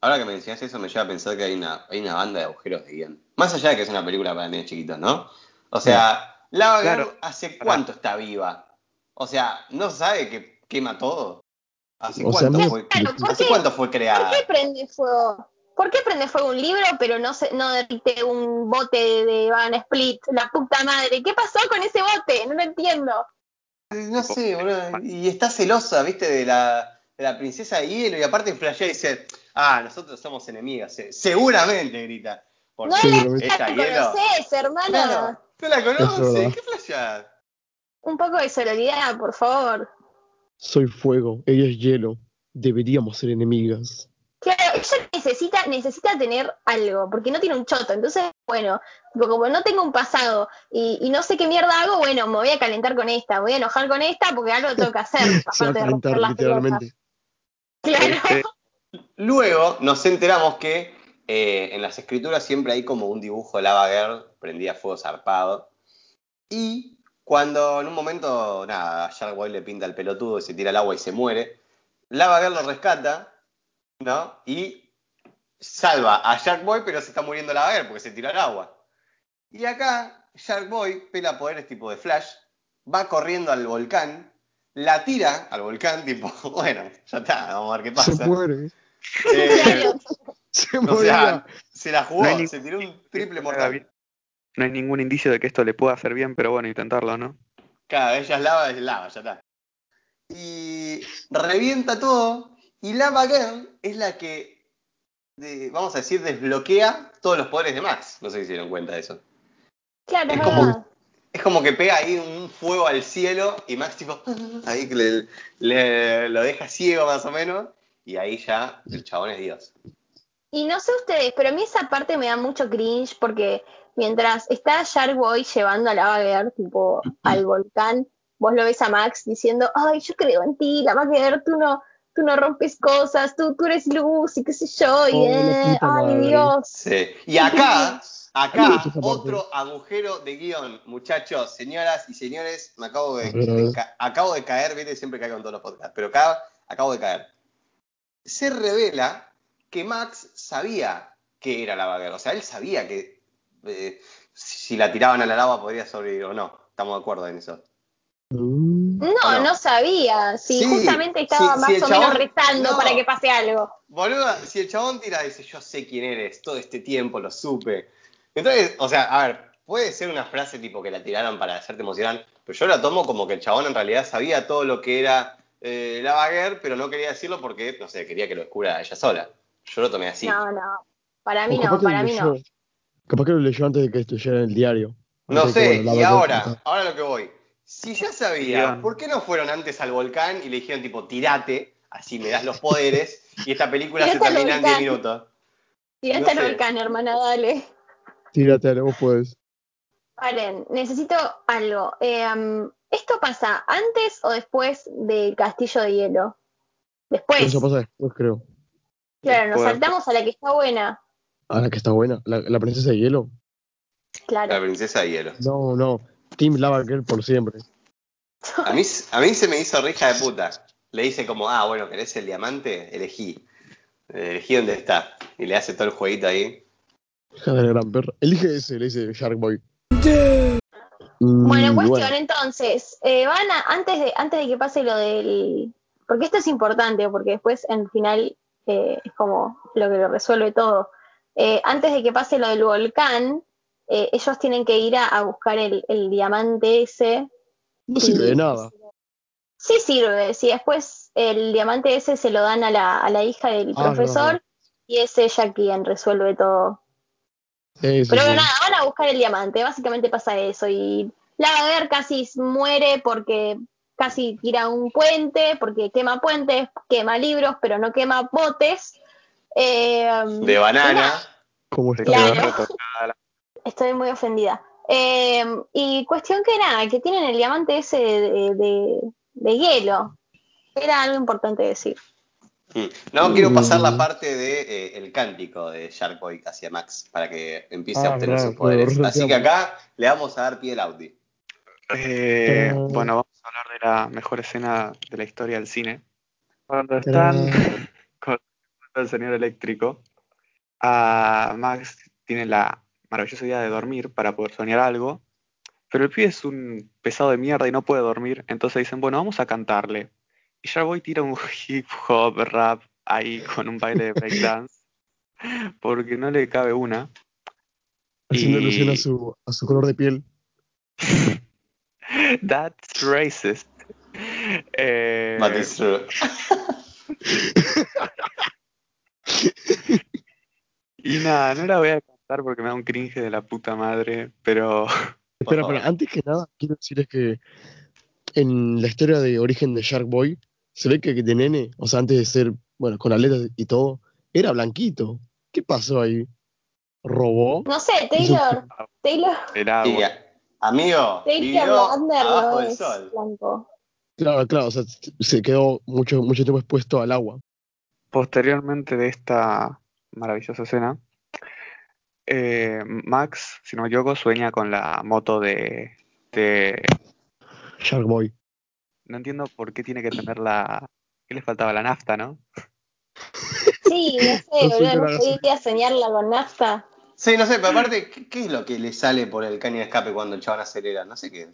S1: Ahora que me decías eso, me lleva a pensar que hay una, hay una banda de agujeros de guion. Más allá de que es una película para niños chiquitos, ¿no? O sea, Lava Girl
S3: Claro.
S1: hace cuánto está viva. O sea, no sabe qué, quema todo. ¿Hace,
S2: O sea,
S1: cuánto, fue,
S4: Claro, ¿por
S1: ¿hace
S4: qué?
S1: cuánto fue
S4: ¿Por
S1: creada?
S4: qué prende fuego? ¿Por qué prende fuego un libro pero no se, no derrite un bote de, Van Split? La puta madre. ¿Qué pasó con ese bote? No lo entiendo.
S1: No sé, boludo. Y está celosa, viste, de la, de la princesa de hielo. Y aparte flashea y dice, ah, nosotros somos enemigas. Se- Seguramente grita. Porque
S4: No la, conoces, hermana.
S1: Claro, ¿tú la
S2: Es
S1: conoces? ¿Qué flashea?
S4: Un poco de sororidad, por favor.
S2: Soy fuego, ella es hielo. Deberíamos ser enemigas.
S4: Claro, ella necesita, necesita tener algo, porque no tiene un choto. Entonces, bueno, como no tengo un pasado y, y no sé qué mierda hago, bueno, me voy a calentar con esta, me voy a enojar con esta porque algo tengo que hacer.
S2: Se va a
S4: aparte de
S2: calentar
S4: romper las
S2: literalmente.
S4: Claro.
S3: Este,
S1: Luego nos enteramos que eh, en las escrituras siempre hay como un dibujo de Lava Girl prendida a fuego zarpado. Y cuando en un momento, nada, Shark Boy le pinta el pelotudo y se tira al agua y se muere, Lava Girl lo rescata, ¿no? Y salva a Shark Boy, pero se está muriendo Lava Girl porque se tiró al agua. Y acá Shark Boy pela poderes tipo de Flash, va corriendo al volcán, la tira al volcán, tipo, bueno, ya está, vamos a ver qué pasa.
S2: Se muere.
S1: Eh.
S2: Se
S1: o sea, se la jugó,
S3: No
S1: se tiró un triple mortal.
S3: No hay ningún indicio de que esto le pueda hacer bien, pero bueno, intentarlo, ¿no?
S1: Cada ella es lava, es lava, ya está. Y revienta todo. Y Lava Girl es la que, de- vamos a decir, desbloquea todos los poderes de Max. No sé si se dieron cuenta de eso.
S4: Claro,
S1: Es
S4: es
S1: como-
S4: verdad.
S1: Es como que pega ahí un fuego al cielo y Max tipo, ahí que le, le- lo deja ciego más o menos. Y ahí ya el chabón es Dios.
S4: Y no sé ustedes, pero a mí esa parte me da mucho cringe porque mientras está Shark Boy llevando a la tipo al volcán, vos lo ves a Max diciendo, ay, yo creo en ti, la Girl, tú no, tú no rompes cosas, tú, tú eres luz y qué sé yo, y
S2: Oh,
S4: eh, ay
S2: madre.
S4: Dios.
S1: Sí. Y acá, acá, otro agujero de guion, muchachos, señoras y señores, me acabo de, de ca- acabo de caer, viste, siempre caigo en todos los podcasts, pero acá acabo de caer. Se revela que Max sabía que era la vaga, o sea, él sabía que eh, si la tiraban a la lava podría sobrevivir o no. Estamos de acuerdo en eso.
S2: Mm.
S4: No,
S1: ¿O no?
S4: no sabía. Si
S1: Sí,
S4: justamente estaba
S1: sí,
S4: más
S1: el
S4: o menos rezando
S1: no.
S4: para que pase algo.
S1: Boluda, si el chabón tira, dice, yo sé quién eres, todo este tiempo lo supe. Entonces, o sea, a ver, puede ser una frase tipo que la tiraron para hacerte emocionar, pero yo la tomo como que el chabón en realidad sabía todo lo que era eh, la Baguer, pero no quería decirlo porque, no sé, quería que lo descubra ella sola. Yo lo tomé así.
S4: No, no. Para mí no, para mí no.
S2: Capaz que lo leyó antes de que esto llegara en el diario.
S1: No
S2: que,
S1: sé,
S2: bueno,
S1: y ahora, ahora lo que voy. Si ya sabía. ¿por qué no fueron antes al volcán y le dijeron tipo, tirate, así me das los poderes, y esta película se termina en 10
S4: volcán.
S1: minutos?
S4: Tirate
S1: no
S4: al
S1: sé.
S4: volcán, hermana, dale.
S2: Tírate, Ale, vos puedes.
S4: Paren, necesito algo. Eh, um, ¿Esto pasa antes o después del castillo de hielo? Después.
S2: Eso pasa después, creo.
S4: Claro, nos saltamos a la que está buena.
S2: Ahora que está buena. La, la princesa de hielo.
S1: La
S4: Claro.
S1: princesa de hielo.
S2: No, no. Team Lava Girl por siempre.
S1: A mí, a mí se me hizo rija de puta. Le dice como, ah, bueno, ¿querés el diamante? Elegí. Elegí dónde está. Y le hace todo el jueguito ahí.
S2: Hija de la gran perra. Elige ese, le dice Shark Boy.
S4: Bueno,
S2: Mm,
S4: cuestión, entonces, eh, van a, antes de, antes de que pase lo del. Porque esto es importante, porque después en el final eh, es como lo que lo resuelve todo. Eh, antes de que pase lo del volcán, eh, ellos tienen que ir a, a buscar el, el diamante ese.
S2: No sirve de nada.
S4: Sí sirve, si después el diamante ese se lo dan a la, a la hija del
S2: Ah,
S4: profesor
S2: no.
S4: y es ella quien resuelve todo.
S2: Sí, sí,
S4: Pero
S2: sí.
S4: nada, van a buscar el diamante, básicamente pasa eso. Y Lavaguer casi muere porque casi tira un puente, porque quema puentes, quema libros, pero no quema botes. Eh,
S1: De banana.
S4: nada,
S2: ¿Cómo está?
S4: Claro. Estoy muy ofendida. Eh, y cuestión que nada, que tienen el diamante ese de, de- de hielo. Era algo importante decir.
S1: Mm. No, quiero pasar la
S2: Mm.
S1: parte de eh, el cántico de Shark Boy hacia Max para que empiece a
S2: Ah,
S1: obtener
S2: claro,
S1: sus poderes.
S2: claro,
S1: Así que acá le vamos a dar pie al Audi.
S3: Eh, bueno, vamos a hablar de la mejor escena de la historia del cine. Cuando están
S2: Tarán.
S3: El señor eléctrico, a Max tiene la maravillosa idea de dormir para poder soñar algo, pero el pibe es un pesado de mierda y no puede dormir, entonces dicen, bueno, vamos a cantarle. Y Sharkboy tira un hip hop rap ahí con un baile de breakdance. porque no le cabe una.
S2: Haciendo
S3: Y-
S2: alusión a su, a su color de piel.
S3: That's racist. Eh,
S1: But it's true.
S3: y nada, no la voy a cantar porque me da un cringe de la puta madre, pero
S2: Espera, espera, antes que nada, quiero decirles que en la historia de origen de Shark Boy, se ve que de nene, o sea, antes de ser, bueno, con aletas y todo, era blanquito. ¿Qué pasó ahí? ¿Robó?
S4: No sé, Taylor. Taylor.
S1: Y, amigo,
S4: Taylor
S1: abajo del sol.
S4: blanco.
S2: Claro, claro, o sea, se quedó mucho, mucho tiempo expuesto al agua.
S3: Posteriormente de esta maravillosa escena, eh, Max, si no me equivoco, sueña con la moto de, de-
S2: Shark Boy.
S3: No entiendo por qué tiene que tener la... ¿Qué le faltaba? La nafta, ¿no?
S4: Sí, no sé,
S2: No
S4: boludo, no podía soñarla con nafta.
S1: Sí, no sé, pero aparte, ¿qué, qué es lo que le sale por el caño de escape cuando el chabón acelera? No sé qué.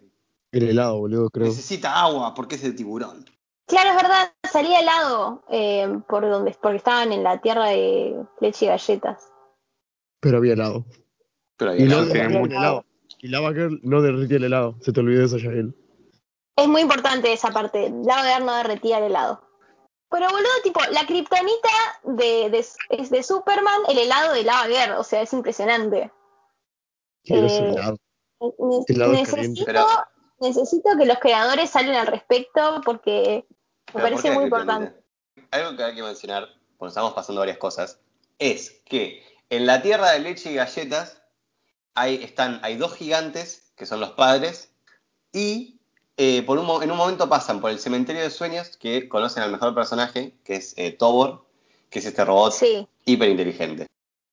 S2: El helado, boludo, creo.
S1: Necesita agua porque es de tiburón.
S4: Claro, es verdad, salía helado eh, por donde, porque estaban en la tierra de leche y galletas.
S2: Pero había helado.
S1: Pero
S2: Y
S1: había
S2: derretía
S3: mucho.
S2: el helado. Y Lava Girl no derretía el helado. Se te olvidó eso, Yael.
S4: Es muy importante esa parte. Lava no derretía el helado. Pero boludo, tipo, la kriptonita de, de, es de Superman, el helado de Lava Girl. O sea, es impresionante.
S2: Quiero ese
S4: Eh,
S2: helado.
S4: Ne-
S2: Helado
S4: necesito, necesito que los creadores salgan al respecto porque me parece
S1: ¿por qué
S4: muy importante.
S1: Algo que hay que mencionar, cuando estamos pasando varias cosas, es que en la tierra de leche y galletas hay, están, hay dos gigantes, que son los padres, y eh, por un, en un momento pasan por el cementerio de sueños, que conocen al mejor personaje, que es eh, Tobor, que es este robot
S4: Sí,
S1: hiperinteligente.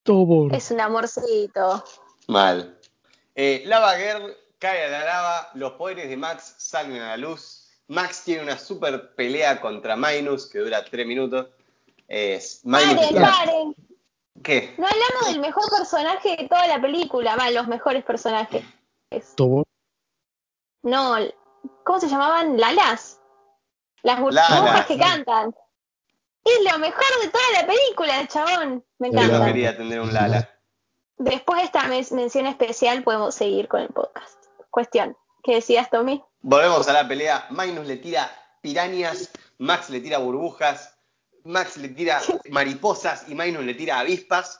S2: Tobor.
S4: es un amorcito.
S1: Mal. Eh, Lava Girl cae a la lava, los poderes de Max salen a la luz. Max tiene una super pelea contra Minus que dura 3 minutos. Es Minus
S4: Paren, paren.
S1: ¿Qué?
S4: No hablamos del mejor personaje de toda la película, va, los mejores personajes.
S2: Tobor.
S4: No, ¿cómo se llamaban? ¿Lalas? Las burbujas que cantan. Es lo mejor de toda la película, el chabón. Me
S1: Yo no
S4: encanta.
S1: quería tener un Lala.
S4: Después de esta men- mención especial podemos seguir con el podcast. Cuestión, ¿qué decías, Tommy?
S1: Volvemos a la pelea. Minus le tira pirañas, Max le tira burbujas, Max le tira mariposas y Minus le tira avispas.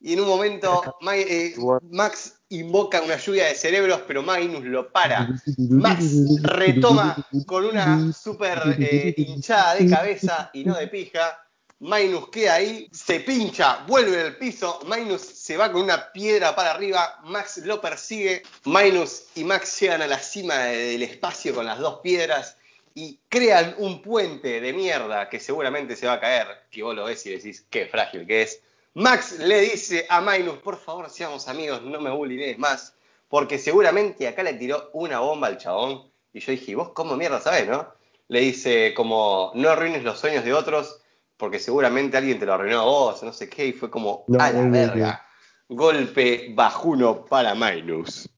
S1: Y en un momento eh, Max invoca una lluvia de cerebros, pero Minus lo para. Max retoma con una super eh, hinchada de cabeza y no de pija. Minus queda ahí, se pincha, vuelve al piso. Minus se va con una piedra para arriba. Max lo persigue. Minus y Max llegan a la cima de- del espacio con las dos piedras y crean un puente de mierda que seguramente se va a caer. Que vos lo ves y decís qué frágil que es. Max le dice a Minus, por favor, seamos amigos, no me bullyes más. Porque seguramente acá le tiró una bomba al chabón. Y yo dije, ¿vos cómo mierda sabés, no? Le dice como, no arruines los sueños de otros, porque seguramente alguien te lo arruinó a vos, no sé qué. Y fue como,
S2: No,
S1: a la
S2: no, no,
S1: verga. Golpe bajuno para Minus.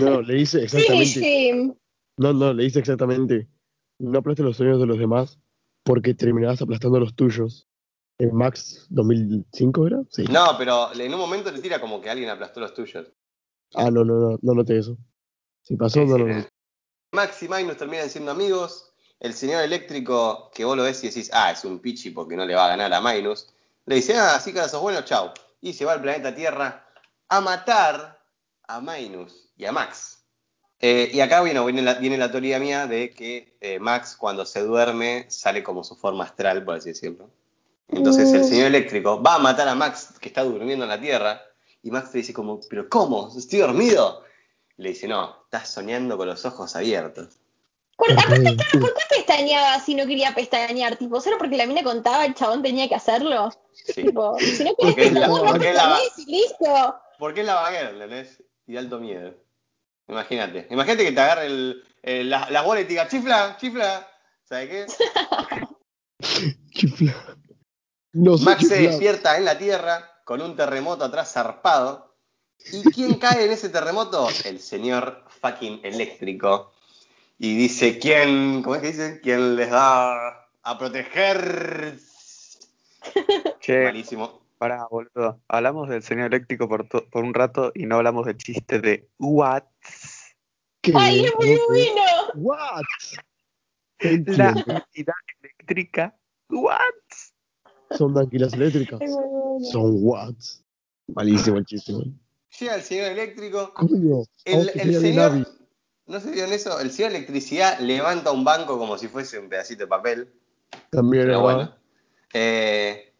S2: No, le dice exactamente. No, no, le dice exactamente. No aplastes los sueños de los demás porque terminarás aplastando los tuyos. En Max 2005 era? Sí.
S1: No, pero en un momento le tira como que alguien aplastó los tuyos.
S2: Ah, no, no, no, no noté eso. Si pasó, no, no, no.
S1: Max y Minus terminan siendo amigos. El señor eléctrico, que vos lo ves y decís, ah, es un pichi porque no le va a ganar a Minus, le dice, ah, sí que sos bueno, chau. Y se va al planeta Tierra a matar a Minus y a Max. Eh, y acá bueno, viene, la, viene la teoría mía de que eh, Max cuando se duerme sale como su forma astral, por así decirlo. Entonces el
S4: Mm.
S1: señor eléctrico va a matar a Max que está durmiendo en la Tierra y Max te dice como, pero ¿cómo? ¿Estoy dormido? Le dice, no, estás soñando con los ojos abiertos.
S4: Por, aparte, claro, ¿por qué pestañeaba si no quería pestañear? Tipo, solo porque la mina contaba, el chabón tenía que hacerlo.
S1: Sí.
S4: Tipo, si no querés
S1: Porque es la-
S4: pestañear, no
S1: porque la-
S4: y listo.
S1: Porque es la vaguera, ¿entendés? Y de alto miedo. Imagínate. Imagínate que te agarre el, el- la, la bola y te diga, chifla, chifla. ¿Sabes qué?
S2: Chifla. No sé
S1: Max se despierta en la Tierra con un terremoto atrás zarpado. ¿Y quién cae en ese terremoto? El señor fucking eléctrico. Y dice, ¿quién, cómo es que dice? ¿Quién les da a proteger?
S3: Che,
S1: Malísimo.
S3: pará, boludo. Hablamos del señor eléctrico por, por un rato y no hablamos del chiste de what.
S2: ¿Qué?
S4: ¡Ay, es muy bueno!
S2: What?
S3: La
S2: Entiendo.
S3: unidad eléctrica. What?
S2: Son tranquilas eléctricas. Son watts. Malísimo el chiste.
S1: Llega el señor eléctrico.
S2: Coño,
S1: El, el señor. No sé si vieron eso, el señor electricidad levanta un banco como si fuese un pedacito de papel.
S2: También era
S1: bueno. Eh,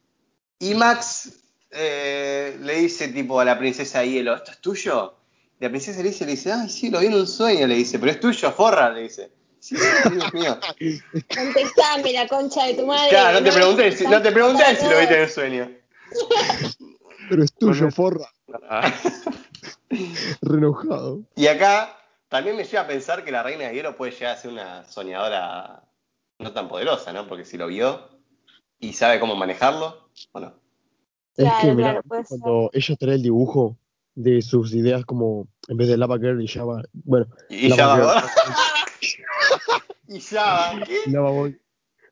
S1: y Max eh, le dice tipo a la princesa Hielo, ¿esto es tuyo? Y la princesa le dice, le dice, ay, sí, lo vi en un sueño, le dice, pero es tuyo, forra, le dice. Sí, es mío.
S4: Contestame la concha de tu madre.
S1: Claro, no te pregunté, si, no te pregunté si lo viste en el sueño.
S2: Pero es tuyo,
S3: Bueno.
S2: forra.
S3: Ah,
S2: Re enojado.
S1: Y acá también me lleva a pensar que la reina de hielo puede llegar a ser una soñadora no tan poderosa, ¿no? Porque si lo vio y sabe cómo manejarlo, bueno.
S2: Es
S4: Claro,
S2: que,
S4: claro, ser.
S2: cuando ella trae el dibujo de sus ideas como, en vez de Lava Girl y Java, bueno,
S1: Y, y
S2: Lava
S1: ya
S2: Girl,
S1: va. y ya va. ¿Qué?
S2: Lava Boy,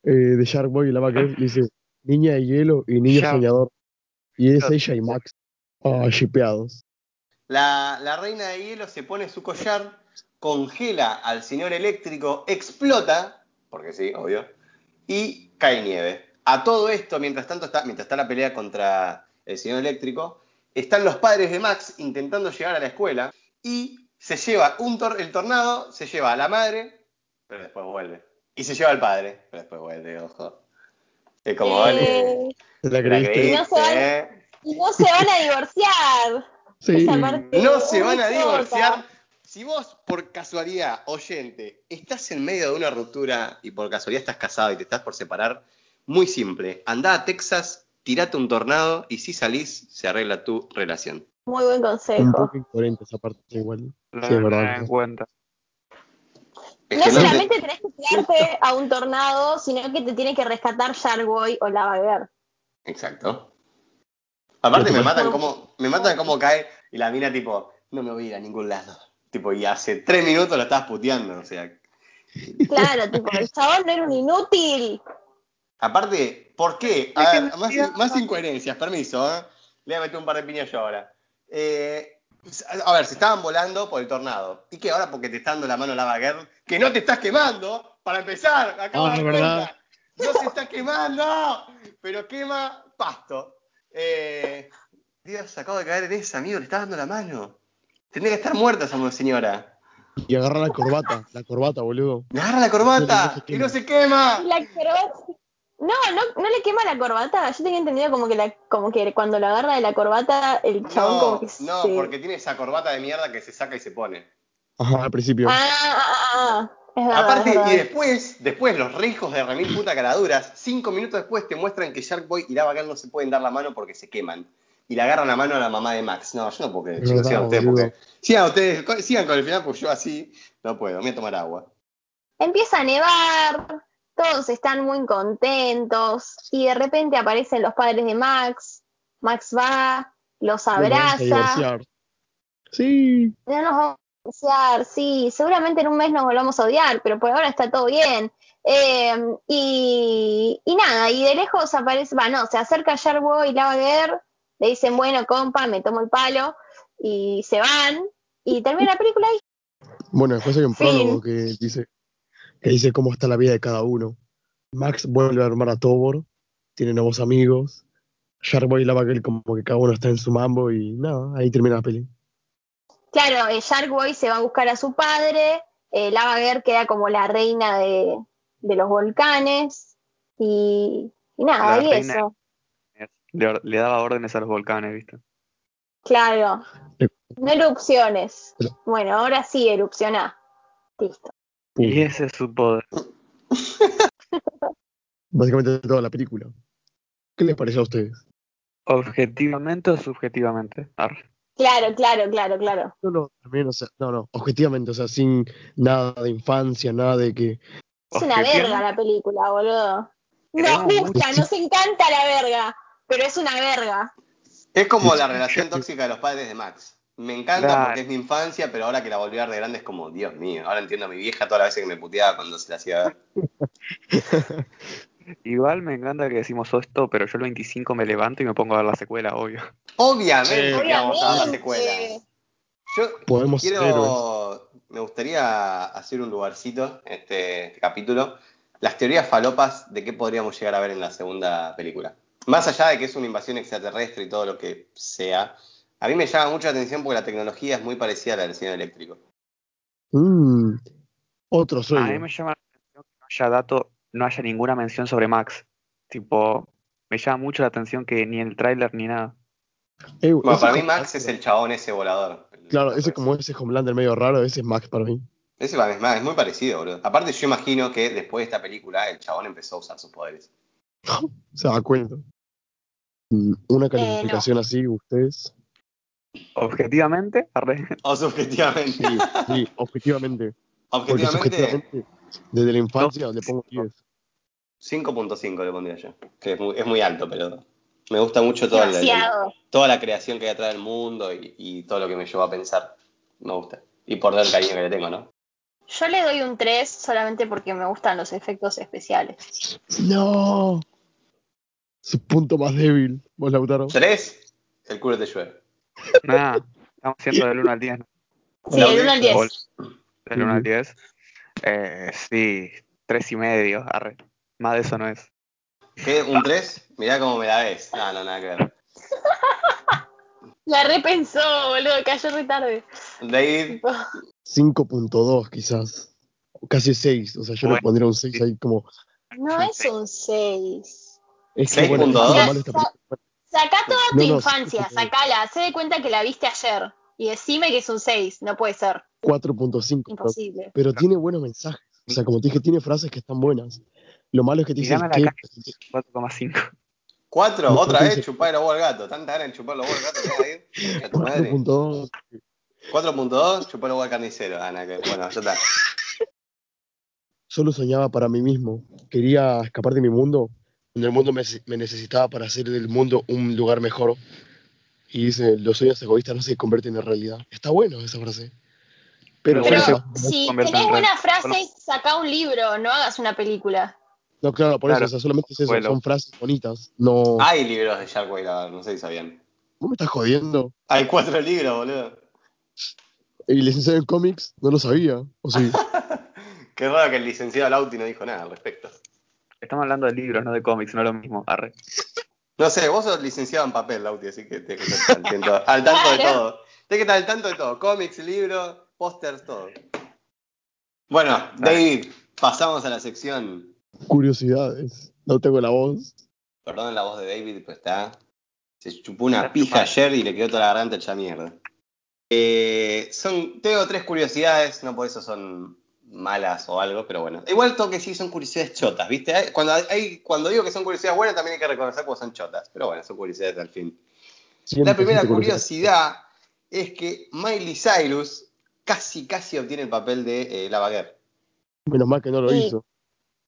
S2: eh, de Shark Boy y Lava Girl, dice, niña de hielo y niño
S3: Java.
S2: soñador. Y es
S3: Java.
S2: ella y Max. Ah, shipeados.
S1: La, la reina de hielo se pone su collar, congela al señor eléctrico, explota, porque sí, obvio, y cae nieve. A todo esto, mientras tanto está, mientras está la pelea contra el señor eléctrico, están los padres de Max intentando llegar a la escuela y se lleva un tor- el tornado, se lleva a la madre, pero después vuelve. Y se lleva al padre, pero después vuelve, ojo. Es como, vale.
S4: Eh,
S2: ¿La
S1: la
S2: creíste?
S1: creíste,
S4: No se van-
S1: ¿eh?
S4: y no se van a divorciar.
S2: Sí.
S1: No se van a divorciar. Si vos, por casualidad, oyente, estás en medio de una ruptura y por casualidad estás casado y te estás por separar, muy simple. Andá a Texas, tirate un tornado y si salís, se arregla tu relación.
S4: Muy buen
S2: Un
S4: consejo.
S2: poco incoherente esa parte igual.
S3: lo
S2: Sí, es verdad.
S3: tener en cuenta.
S1: Es
S4: No
S1: no
S4: solamente tenés que tirarte a un tornado, sino que te tiene que rescatar Sharkboy o Lava Girl.
S1: Exacto. Aparte me matan como, me matan como cae y la mina tipo, no me voy a ir a ningún lado. Tipo, y hace tres minutos lo estabas puteando, o sea.
S4: Claro, tipo, el chabón no era un inútil.
S1: Aparte, ¿por qué? A ver, más, más incoherencias, permiso, ¿eh? Le voy a meter un par de piñas yo ahora. Eh, a ver, se estaban volando por el tornado. ¿Y qué ahora porque te está dando la mano Lava Girl? ¡Que no te estás quemando! Para empezar, acabo
S2: Ah,
S1: de
S2: ¿verdad?
S1: ¡No se está quemando! Pero quema pasto. Eh, Dios, acabo de caer en esa, amigo, le estás dando la mano. Tendría que estar muerta esa señora.
S2: Y agarra la corbata, la corbata, boludo.
S1: ¡Me agarra la corbata! ¡Y no se quema!
S4: La corbata. No, no, no le quema la corbata. Yo tenía entendido como que la, como que cuando lo agarra de la corbata, el chabón como
S1: No,
S4: que
S1: no,
S4: se-
S1: porque tiene esa corbata de mierda que se saca y se pone.
S2: Ajá, al principio.
S4: Ah, ah, ah, ah. Es verdad,
S1: Aparte,
S4: es verdad.
S1: y después, después los re hijos de remil puta caraduras, cinco minutos después te muestran que Shark Boy y Lava Girl no se pueden dar la mano porque se queman. Y le agarran la mano a la mamá de Max. No, yo no puedo creer, chicos, sigan ustedes, porque. Sigan ustedes, sigan con el final, porque yo así no puedo, me voy a tomar agua.
S4: Empieza a nevar, todos están muy contentos y de repente aparecen los padres de Max. Max va, los
S2: Nos vamos a
S4: abraza.
S2: Sí.
S4: No nos vamos a divorciar, sí, seguramente en un mes nos volvamos a odiar, pero por ahora está todo bien. Eh, y, y nada, y de lejos aparece, va, no, se acerca Sharkboy y Lava Girl, le dicen, bueno, compa, me tomo el palo, y se van, y termina la película ahí.
S2: Bueno, después hay un
S4: Fin.
S2: prólogo que dice, que dice cómo está la vida de cada uno. Max vuelve a armar a Tobor, tiene nuevos amigos. Sharkboy y Lava Girl como que cada uno está en su mambo y nada, ahí termina la peli.
S4: Claro, eh, Sharkboy se va a buscar a su padre, eh, queda como la reina de, de los volcanes, y, y nada,
S3: La
S4: y
S3: reina.
S4: eso.
S3: Le, or- le daba órdenes a los volcanes, ¿viste?
S4: Claro.
S2: Sí.
S4: No erupciones. Bueno, ahora sí, erupciona. Listo.
S3: Y ese es su poder.
S2: Básicamente toda la película. ¿Qué les pareció a ustedes?
S3: Objetivamente o subjetivamente. Arre.
S4: Claro, claro, claro, claro.
S2: No, no, también, o sea, no, no, objetivamente, o sea, sin nada de infancia, nada de que...
S4: Es una verga la película, boludo. Nos gusta, nos encanta la verga, pero es una verga.
S1: Es como la relación tóxica de los padres de Max. me encanta
S3: Claro.
S1: porque es mi infancia, pero ahora que la volví a ver de grande es como, Dios mío, ahora entiendo a mi vieja todas las veces que me puteaba cuando se la hacía ver.
S3: Igual me encanta que decimos esto, pero yo el 25 me levanto y me pongo a ver la secuela, obvio.
S1: Obviamente
S2: Sí.
S1: que vamos a ver la secuela. Yo
S2: Podemos héroes.
S1: quiero, me gustaría hacer un lugarcito en este, este capítulo. Las teorías falopas de qué podríamos llegar a ver en la segunda película. Más allá de que es una invasión extraterrestre y todo lo que sea, a mí me llama mucho la atención porque la tecnología es muy parecida a la del señor eléctrico.
S2: Mm, otro
S3: A mí
S2: sueño.
S3: me llama la atención que no haya dato, no haya ninguna mención sobre Max. Tipo, me llama mucho la atención que ni el tráiler ni nada.
S2: Eh,
S1: Bueno, para mí Max es el chabón ese volador.
S2: Claro, ese como ese Homelander medio raro, ese es Max para mí.
S1: Ese para mí es más- es muy parecido, boludo. Aparte yo imagino que después de esta película el chabón empezó a usar sus poderes.
S2: Se da cuenta. Mm, Una calificación así, ustedes.
S3: Objetivamente, arre,
S1: O subjetivamente.
S2: Sí, sí, objetivamente. Porque
S1: Objetivamente,
S2: subjetivamente, desde la infancia le pongo 10.
S1: 5.5 le pondría yo. Que es muy, es muy alto, pero me gusta mucho toda la, toda la creación que hay atrás del mundo y, y todo lo que me llevó a pensar. Me gusta. Y por el cariño que le tengo, ¿no?
S4: Yo le doy un 3 solamente porque me gustan los efectos especiales.
S2: ¡No! Su punto más débil, vos Lautaro.
S1: Tres, el culo te llueve.
S3: nada. Estamos haciendo del 1 al 10. ¿no?
S4: Sí,
S1: La
S4: el 1 al 10.
S3: Del 1 al 10. Eh, sí, 3 y medio, arre. Más de eso no es.
S1: ¿Qué? ¿Un 3? Mirá cómo me la ves. No, no, nada que ver.
S4: La repensó, boludo, cayó re tarde.
S1: David,
S2: 5.2 quizás. O Casi 6. O sea, yo le
S3: Bueno,
S2: pondría un 6 ahí como.
S4: No es un 6.
S2: Es que bueno,
S1: 6.2.
S2: es lo malo de esta película.
S4: Sacá toda tu
S2: No, no,
S4: infancia, sacala, sé de cuenta que la viste ayer. Y decime que es un 6, no puede ser,
S2: 4.5. pero-
S4: imposible.
S2: Pero tiene buenos mensajes. O sea, como te dije, tiene frases que están buenas. Lo malo es que te dicen
S3: Mirame la
S2: que.
S3: cara. 4,5.
S1: cuatro,
S2: No,
S1: otra
S2: no
S1: vez chupar el huevo al gato. Tanta ganas de chupar los huevos al gato, ¿no, David? A madre.
S2: 4.2.
S1: 4.2, chupar el huevo al carnicero. Ana, que bueno, ya está.
S2: Solo soñaba para mí mismo. Quería escapar de mi mundo. Donde el mundo me, me necesitaba para hacer del mundo un lugar mejor. Y dice, los sueños egoístas no se convierten en realidad. Está bueno esa frase. Pero,
S3: Pero
S2: bueno,
S4: si tenés
S3: en
S4: buenas
S3: real.
S4: frases, sacá un libro, no hagas una película.
S2: no, claro, por
S3: Claro.
S2: eso, o sea, solamente es eso,
S3: Bueno.
S2: son frases bonitas. No.
S1: Hay libros de a ver, no sé si sabían.
S2: ¿Vos me estás jodiendo?
S1: Hay cuatro libros, boludo.
S2: El licenciado en cómics no lo sabía. O sí.
S1: Qué raro que el licenciado Lauti no dijo nada al respecto.
S3: Estamos hablando de libros, no de cómics, no es lo mismo. Arre.
S1: No sé, vos sos licenciado en papel, Lauti, así que tenés que estar al tanto, al tanto de todo. Tenés que estar al tanto de todo. Cómics, libros, pósters, todo. Bueno, David, pasamos a la sección.
S2: Curiosidades. No tengo la voz.
S1: Perdón la voz de David, pues está. Se chupó una pija ayer y le quedó toda la garganta hecha mierda. Eh, son, tengo tres curiosidades, no por eso son malas o algo, pero bueno. Igual tengo que sí son curiosidades chotas, ¿viste? Hay- Cuando, hay, cuando digo que son curiosidades buenas, también hay que reconocer que son chotas. Pero bueno, son curiosidades al fin. La
S2: 100%
S1: primera
S2: curiosidad.
S1: es que Miley Cyrus casi, casi obtiene el papel de eh, Lava Girl.
S2: Menos mal que no lo hizo.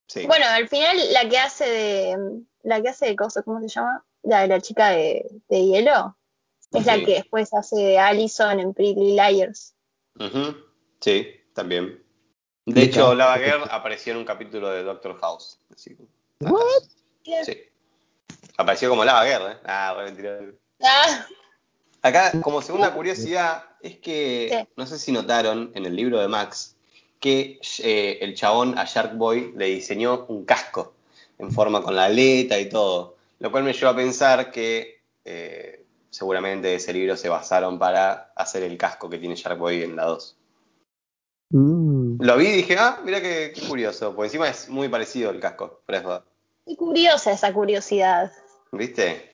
S1: Sí.
S4: Bueno, al final la que hace de. La que hace de cosas, ¿cómo se llama? La de la chica de, de hielo. Es la que después hace de Allison en Pretty Liars.
S1: Ujú, Sí, también. De hecho, Lava. Girl apareció en un capítulo de Doctor House. Así
S2: What?
S1: Sí. Apareció como Lava Girl, ¿eh? Ah, bueno, mentira.
S4: Ah,
S1: Acá, como segunda curiosidad, es que no sé si notaron en el libro de Max que eh, el chabón a Shark Boy le diseñó un casco en forma con la aleta y todo. Lo cual me llevó a pensar que eh, seguramente de ese libro se basaron para hacer el casco que tiene Shark Boy en la 2.
S2: Mm.
S1: Lo vi y dije, ah, mira qué, qué curioso, porque encima es muy parecido el casco, verdad.
S4: qué curiosa esa curiosidad.
S1: ¿Viste?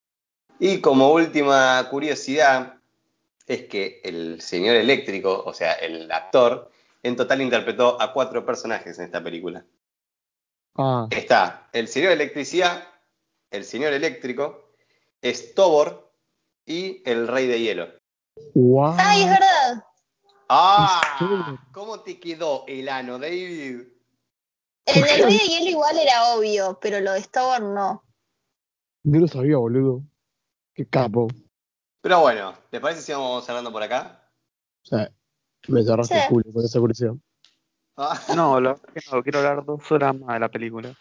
S1: Y como última curiosidad, es que el señor eléctrico, o sea, el actor, en total interpretó a cuatro personajes en esta película.
S2: Ah,
S1: Está el señor electricidad, el señor eléctrico, Stobor y el rey de hielo.
S2: wow.
S4: Ay, es verdad.
S1: ¡Ah! ¿Cómo te quedó el ano, David?
S4: El del rey de hielo igual era obvio, pero lo de Stover no.
S2: No lo sabía, boludo. Qué capo.
S1: Pero bueno, ¿les parece si vamos cerrando por acá?
S2: O sea, me cerraste
S4: Sí.
S2: el culo con esa curiosidad.
S1: Ah,
S3: No, lo que no, quiero hablar dos horas más de la película.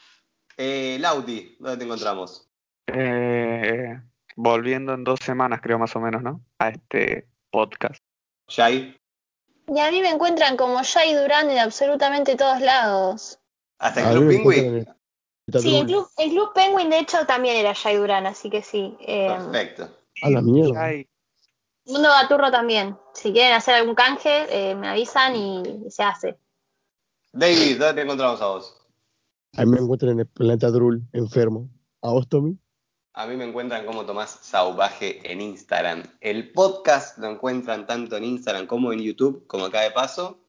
S1: eh, Lauti, ¿dónde te encontramos?
S3: Eh, volviendo en dos semanas, creo más o menos, ¿no? A este podcast.
S1: Jai,
S4: Y a mí me encuentran como Jay Durán en absolutamente todos lados.
S1: hasta
S2: A
S1: el Club
S2: en-
S4: Sí, el Club, el Club Penguin de hecho también era Jay Durán, así que sí. Eh,
S1: Perfecto.
S2: A la mierda.
S4: Mundo Gaturro también. Si quieren hacer algún canje, eh, me avisan y, y se hace.
S1: David, ¿dónde te encontramos a vos?
S2: A mí me encuentran en el planeta Drul, enfermo. ¿A vos, Tommy?
S1: A mí me encuentran como Tomás Sauvaje en Instagram. El podcast lo encuentran tanto en Instagram como en YouTube, como acá de paso.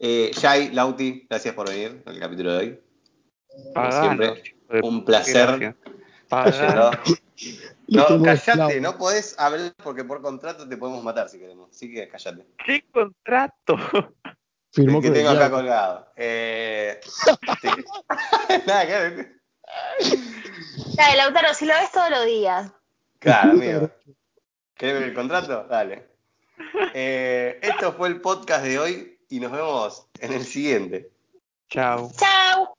S1: Eh, Jai, Lauti, gracias por venir al capítulo de hoy. Como siempre, un placer. No, callate, no podés hablar porque por contrato te podemos matar si queremos. Así que callate.
S3: ¿Qué contrato?
S2: Firmó
S1: El que tengo acá colgado. Eh, sí. Nada que ver.
S4: Dale, Lautaro, si lo ves todos los días.
S1: Claro, amigo. ¿Querés ver el contrato? Dale. Eh, esto fue el podcast de hoy y nos vemos en el siguiente.
S3: Chao.
S4: ¡Chao!